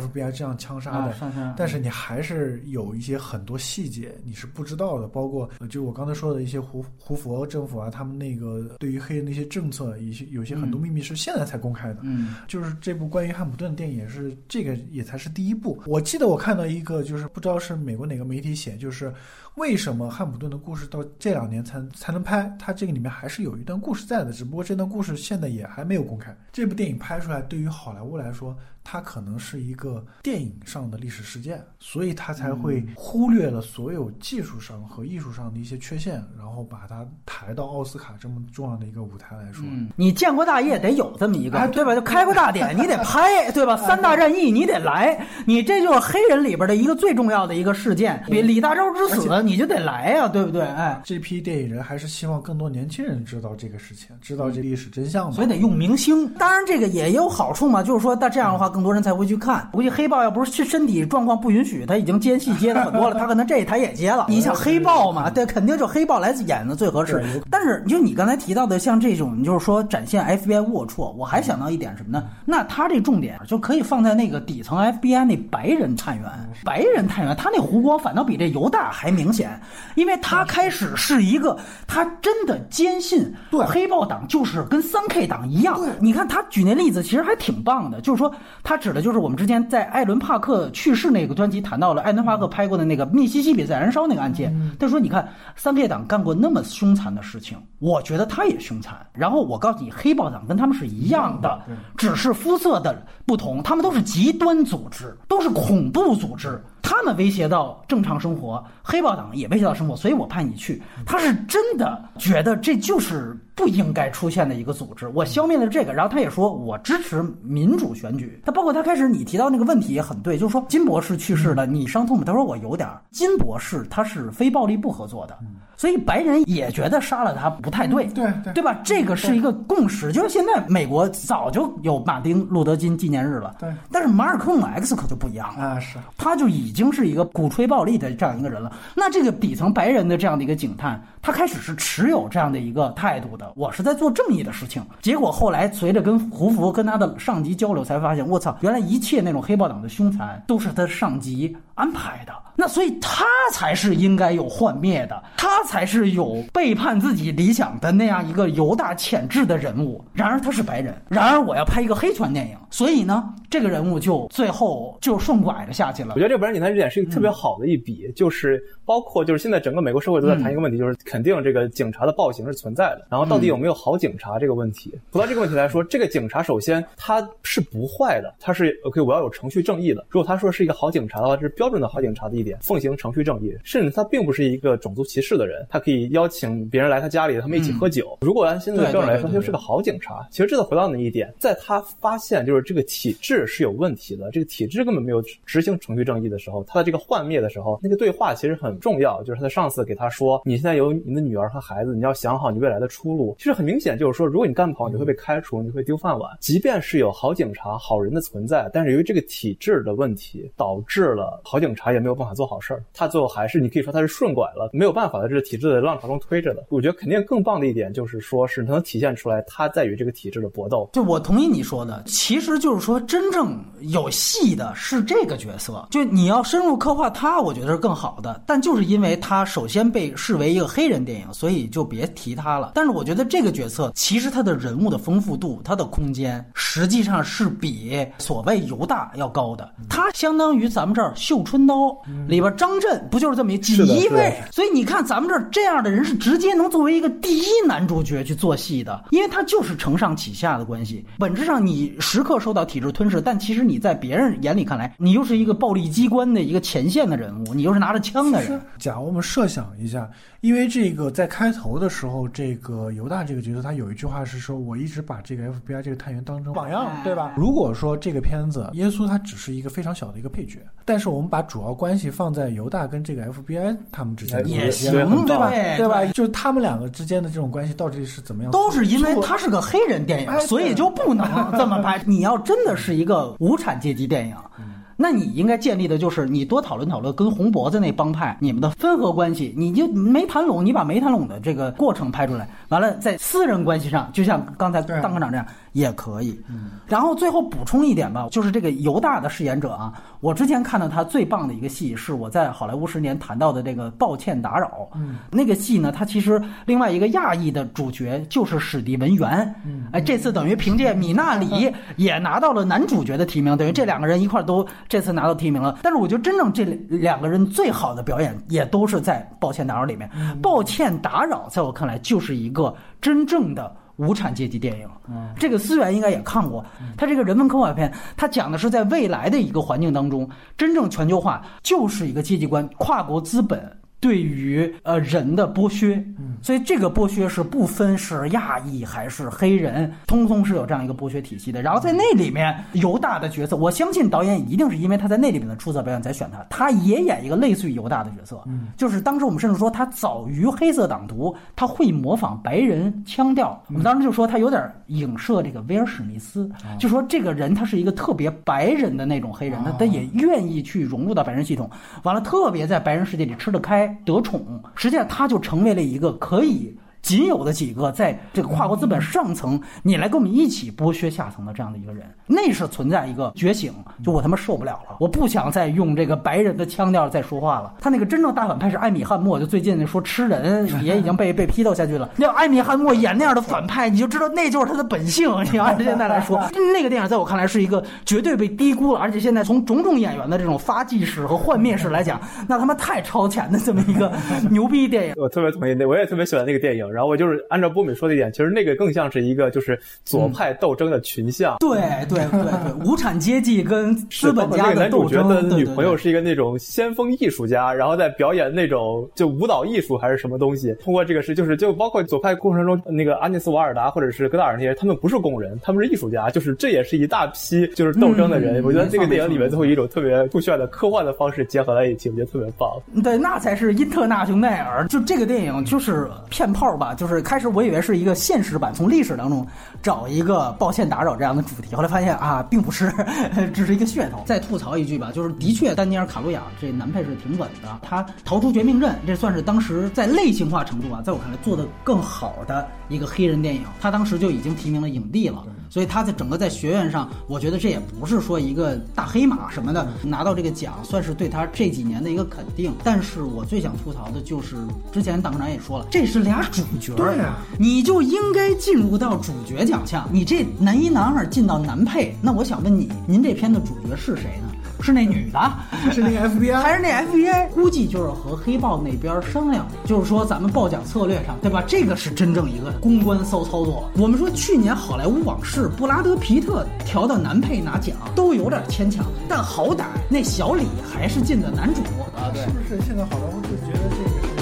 FBI 这样枪杀的，啊但是你还是有一些很多细节你是不知道的，包括呃就我刚才说的一些胡胡佛政府啊，他们那个对于黑人的一些政策，一些有些很多秘密是现在才公开的。嗯就是这部关于汉普顿的电影是这个也才是第一部。我记得我看到一个，就是不知道是美国哪个媒体写，就是为什么汉普顿的故事到这两年才才能拍，它这个里面还是有一段故事在的，只不过这段故事现在也还没有公开。这部电影拍出来，对于好莱坞来说，它可能是一个电影上的历史事件，所以它才会忽略了所有技术上和艺术上的一些缺陷，然后把它抬到奥斯卡这么重要的一个舞台来说。嗯，你建国大业得有这么一个，哎对吧？就开国大典你得拍，对吧？三大战役你得来，你这就是黑人里边的一个最重要的一个事件，比李大钊之死你就得来呀，对不对？哎，这批电影人还是希望更多年轻人知道这个事情，知道这历史真相嘛。所以得用明星。当然，这个也有好处嘛，就是说，那这样的话，更多人才会去看。估计黑豹要不是身体状况不允许，他已经接戏接的很多了，他可能这一台也接了。你想黑豹嘛，对，肯定就黑豹来演的最合适。但是，就你刚才提到的，像这种，就是说展现 FBI 龌龊，我还想到一点什么呢？那他这重点就可以放在那个底层 FBI 那白人探员，白人探员他那弧光反倒比这犹大还明显，因为他开始是一个，他真的坚信对黑豹党就是跟三 K 党一样。你看他举那例子其实还挺棒的，就是说他指的就是我们之前在艾伦帕克去世那个专辑谈到了艾伦帕克拍过的那个密西西比在燃烧那个案件。他说你看三 K 党干过那么凶残的事情，我觉得他也凶残。然后我告诉你，黑豹党跟他们是一样的，只是肤色的不同，他们都是极端组织，都是恐怖组织。他们威胁到正常生活，黑豹党也威胁到生活，所以我派你去。他是真的觉得这就是不应该出现的一个组织，我消灭了这个。然后他也说我支持民主选举。他包括他开始你提到那个问题也很对，就是说金博士去世了，你伤痛吗？他说我有点儿。金博士他是非暴力不合作的。所以白人也觉得杀了他不太对，对对对吧？这个是一个共识，就是现在美国早就有马丁路德金纪念日了，对。但是马尔科姆 X 可就不一样了啊，是，他就已经是一个鼓吹暴力的这样一个人了。那这个底层白人的这样的一个警探，他开始是持有这样的一个态度的，我是在做正义的事情。结果后来随着跟胡佛跟他的上级交流，才发现我操，原来一切那种黑豹党的凶残都是他上级安排的。那所以他才是应该有幻灭的，他才是有背叛自己理想的那样一个犹大潜质的人物。然而他是白人，然而我要拍一个黑拳电影，所以呢，这个人物就最后就顺拐着下去了。我觉得这个白人警探这点是一个特别好的一笔，就是包括就是现在整个美国社会都在谈一个问题，就是肯定这个警察的暴行是存在的，然后到底有没有好警察这个问题。回到这个问题来说，这个警察首先他是不坏的，他是 OK，我要有程序正义的。如果他说是一个好警察的话，这是标准的好警察的一点。奉行程序正义，甚至他并不是一个种族歧视的人，他可以邀请别人来他家里，他们一起喝酒。如果按现在的标准来说，他就是个好警察。其实这次回到那一点，在他发现就是这个体制是有问题的，这个体制根本没有执行程序正义的时候，他的这个幻灭的时候，那个对话其实很重要。就是他的上司给他说：“你现在有你的女儿和孩子，你要想好你未来的出路。”其实很明显就是说，如果你干不好，你会被开除，你会丢饭碗。即便是有好警察、好人的存在，但是由于这个体制的问题，导致了好警察也没有办法做好事儿。他最后还是，你可以说他是顺拐了，没有办法在这个体制的浪潮中推着的。我觉得肯定更棒的一点就是说，是能体现出来他在与这个体制的搏斗。就我同意你说的，其实就是说，真正有戏的是这个角色。就你要深入刻画他，我觉得是更好的。但就是因为他首先被视为一个黑人电影，所以就别提他了。但是我觉得这个角色其实他的人物的丰富度、他的空间，实际上是比所谓犹大要高的。他相当于咱们这儿《绣春刀》里边张。震不就是这么一锦衣卫？所以你看，咱们这儿这样的人是直接能作为一个第一男主角去做戏的，因为他就是承上启下的关系。本质上你时刻受到体制吞噬，但其实你在别人眼里看来，你又是一个暴力机关的一个前线的人物，你又是拿着枪的人。假如我们设想一下，因为这个在开头的时候，这个犹大这个角色，他有一句话是说：“我一直把这个 FBI 这个探员当成榜样，对吧？”如果说这个片子耶稣他只是一个非常小的一个配角，但是我们把主要关系放在犹。犹大跟这个 FBI 他们之间也行，对吧？对吧？就是他们两个之间的这种关系到底是怎么样？都是因为他是个黑人电影，所以就不能这么拍。你要真的是一个无产阶级电影，那你应该建立的就是你多讨论讨论跟红脖子那帮派你们的分合关系，你就没谈拢，你把没谈拢的这个过程拍出来，完了在私人关系上，就像刚才当科长这样。也可以，然后最后补充一点吧，就是这个犹大的饰演者啊，我之前看到他最棒的一个戏是我在好莱坞十年谈到的这个《抱歉打扰》，嗯，那个戏呢，他其实另外一个亚裔的主角就是史蒂文·元，嗯，哎，这次等于凭借米纳里也拿到了男主角的提名，等于这两个人一块都这次拿到提名了。但是我觉得真正这两个人最好的表演也都是在《抱歉打扰》里面，《抱歉打扰》在我看来就是一个真正的。无产阶级电影，这个思源应该也看过。他这个人文科幻片，他讲的是在未来的一个环境当中，真正全球化就是一个阶级观，跨国资本。对于呃人的剥削，所以这个剥削是不分是亚裔还是黑人，通通是有这样一个剥削体系的。然后在那里面犹大的角色，我相信导演一定是因为他在那里面的出色表演才选他。他也演一个类似于犹大的角色，就是当时我们甚至说他早于黑色党徒，他会模仿白人腔调。我们当时就说他有点影射这个威尔史密斯，就说这个人他是一个特别白人的那种黑人，他他也愿意去融入到白人系统，完了特别在白人世界里吃得开。得宠，实际上他就成为了一个可以。仅有的几个在这个跨国资本上层，你来跟我们一起剥削下层的这样的一个人，那是存在一个觉醒。就我他妈受不了了，我不想再用这个白人的腔调再说话了。他那个真正大反派是艾米汉默，就最近那说吃人 也已经被被批斗下去了。要艾米汉默演那样的反派，你就知道那就是他的本性。你按现在来说，那个电影在我看来是一个绝对被低估了，而且现在从种种演员的这种发迹史和幻灭史来讲，那他妈太超前的这么一个牛逼电影。我特别同意那，我也特别喜欢那个电影。然后我就是按照波米说的一点，其实那个更像是一个就是左派斗争的群像。对对对对，无产阶级跟资本家的斗争。男主角的女朋友是一个那种先锋艺术家，然后在表演那种就舞蹈艺术还是什么东西。通过这个事，就是就包括左派过程中那个安涅斯瓦尔达或者是戈达尔那些，他们不是工人，他们是艺术家，就是这也是一大批就是斗争的人。我觉得这个电影里面最后一种特别酷炫的科幻的方式结合在一起，我觉得特别棒。对，那才是因特纳雄奈尔。就这个电影就是骗炮吧，就是开始我以为是一个现实版，从历史当中找一个抱歉打扰这样的主题，后来发现啊，并不是，只是一个噱头。再吐槽一句吧，就是的确丹尼尔卡路亚这男配是挺稳的，他逃出绝命镇，这算是当时在类型化程度啊，在我看来做的更好的一个黑人电影。他当时就已经提名了影帝了，所以他在整个在学院上，我觉得这也不是说一个大黑马什么的拿到这个奖，算是对他这几年的一个肯定。但是我最想吐槽的就是之前党长也说了，这是俩主角对呀，你就应该进入到主角奖项。你这男一男二进到男配，那我想问你，您这片的主角是谁呢？是那女的，是那个 FBI，还是那 FBI？估计就是和黑豹那边商量，就是说咱们报奖策略上，对吧？这个是真正一个公关骚操作。我们说去年好莱坞往事，布拉德皮特调到男配拿奖都有点牵强，但好歹那小李还是进的男主啊。是不是现在好多人就觉得这个？